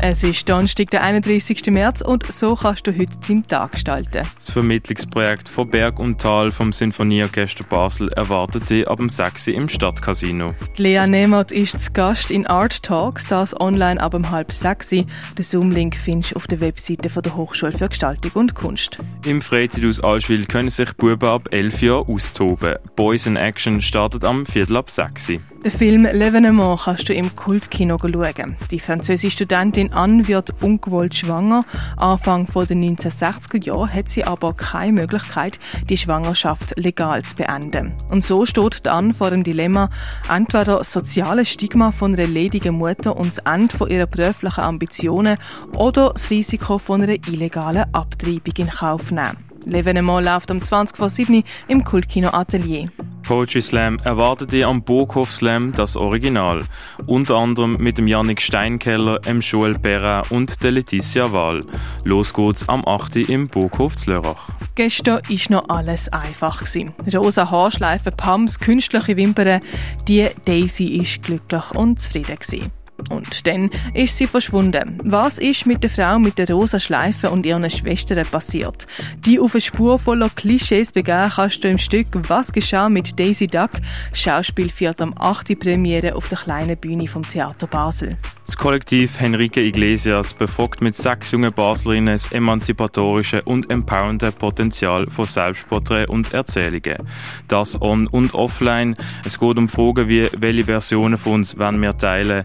Es ist Donnerstag, der 31. März und so kannst du heute deinen Tag gestalten. Das Vermittlungsprojekt von Berg und Tal vom Sinfonieorchester Basel erwartet dich ab dem 6. im Stadtcasino. Lea Nehmert ist zu Gast in Art Talks, das online ab dem halb 6. Den Zoom-Link findest du auf der Webseite von der Hochschule für Gestaltung und Kunst. Im Freizeithaus Allschwil können sich Buben ab 11 Jahren austoben. Boys in Action startet am Viertel ab 6. Den Film L'Evenement kannst du im Kultkino schauen. Die französische Studentin Anne wird ungewollt schwanger. Anfang der 1960er Jahre hat sie aber keine Möglichkeit, die Schwangerschaft legal zu beenden. Und so steht Anne vor dem Dilemma, entweder das soziale Stigma von einer ledigen Mutter und das Ende ihrer beruflichen Ambitionen oder das Risiko von einer illegalen Abtreibung in Kauf nehmen. L'Evenement läuft am 20 vor 7 im Kultkino Atelier. Poetry Slam erwartet ihr am Burghof Slam das Original. Unter anderem mit dem Yannick Steinkeller, dem Joel Perra und der Letizia Wahl. Los geht's am 8. im Burghof Zlörach. Gestern war noch alles einfach. Rosa Haarschleifen, Pams, künstliche Wimpern. Die Daisy ist glücklich und zufrieden. Gewesen. Und dann ist sie verschwunden. Was ist mit der Frau mit der rosa Schleife und ihren Schwestern passiert? Die auf eine Spur voller Klischees begehen kannst du im Stück Was geschah mit Daisy Duck? Schauspiel führt am 8. Premiere auf der kleinen Bühne vom Theater Basel. Das Kollektiv Henrique Iglesias befragt mit sechs jungen Baslerinnen das emanzipatorische und empowernde Potenzial von Selbstporträt und Erzählungen. Das on- und offline. Es geht um Fragen wie, welche Versionen von uns wollen wir teilen,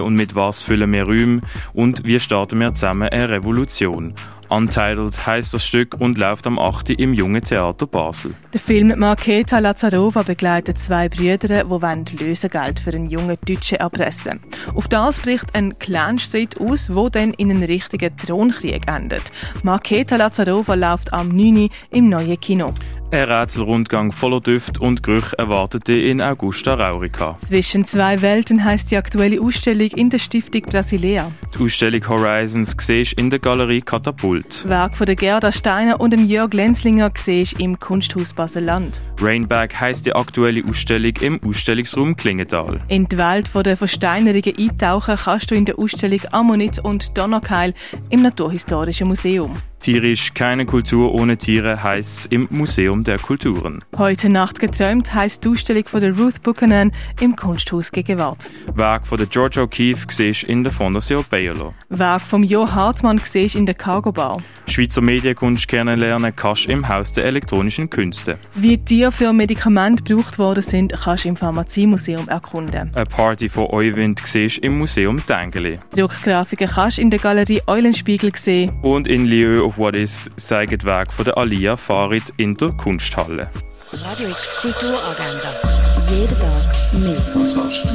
und mit was füllen wir Räume und wie starten wir zusammen eine Revolution. Untitled heisst das Stück und läuft am 8. im Jungen Theater Basel. Der Film Marketa Lazarova begleitet zwei Brüder, die Lösegeld für einen jungen Deutschen erpressen Auf das bricht ein Clanstreit aus, wo dann in einen richtigen Thronkrieg endet. Marketa Lazarova läuft am 9. im neuen Kino. Ein Rätselrundgang voller Düfte und Gerüche erwartet dich in Augusta Raurica. Zwischen zwei Welten heißt die aktuelle Ausstellung in der Stiftung Brasilea. Die Ausstellung Horizons siehst in der Galerie Katapult. Werk von der Gerda Steiner und dem Jörg Lenzlinger siehst im Kunsthaus Basel-Land. Rainback heisst die aktuelle Ausstellung im Ausstellungsraum Klingenthal. In die Welt der Versteinerungen eintauchen kannst du in der Ausstellung Ammonit und Donnerkeil im Naturhistorischen Museum. Tierisch keine Kultur ohne Tiere heisst es im Museum der Kulturen. Heute Nacht geträumt heisst die Ausstellung von der Ruth Buchanan im Kunsthaus Gegenwart. Werk von der George O'Keeffe siehst in der Fondation Bayerlo. Werk vom Jo Hartmann siehst in der Cargo Bar. Schweizer Medienkunst kennenlernen kannst im Haus der elektronischen Künste. Wie Tiere für Medikamente gebraucht worden sind, kannst du im Pharmaziemuseum erkunden. Eine Party von Euwind siehst im Museum Dengeli. Druckgrafiken kannst du in der Galerie Eulenspiegel sehen. Und in Lieu of What Is zeigt Werk von der Alia Farid in der Kunsthalle. Radio X Kulturagenda. Jeden Tag mehr. Kontrast.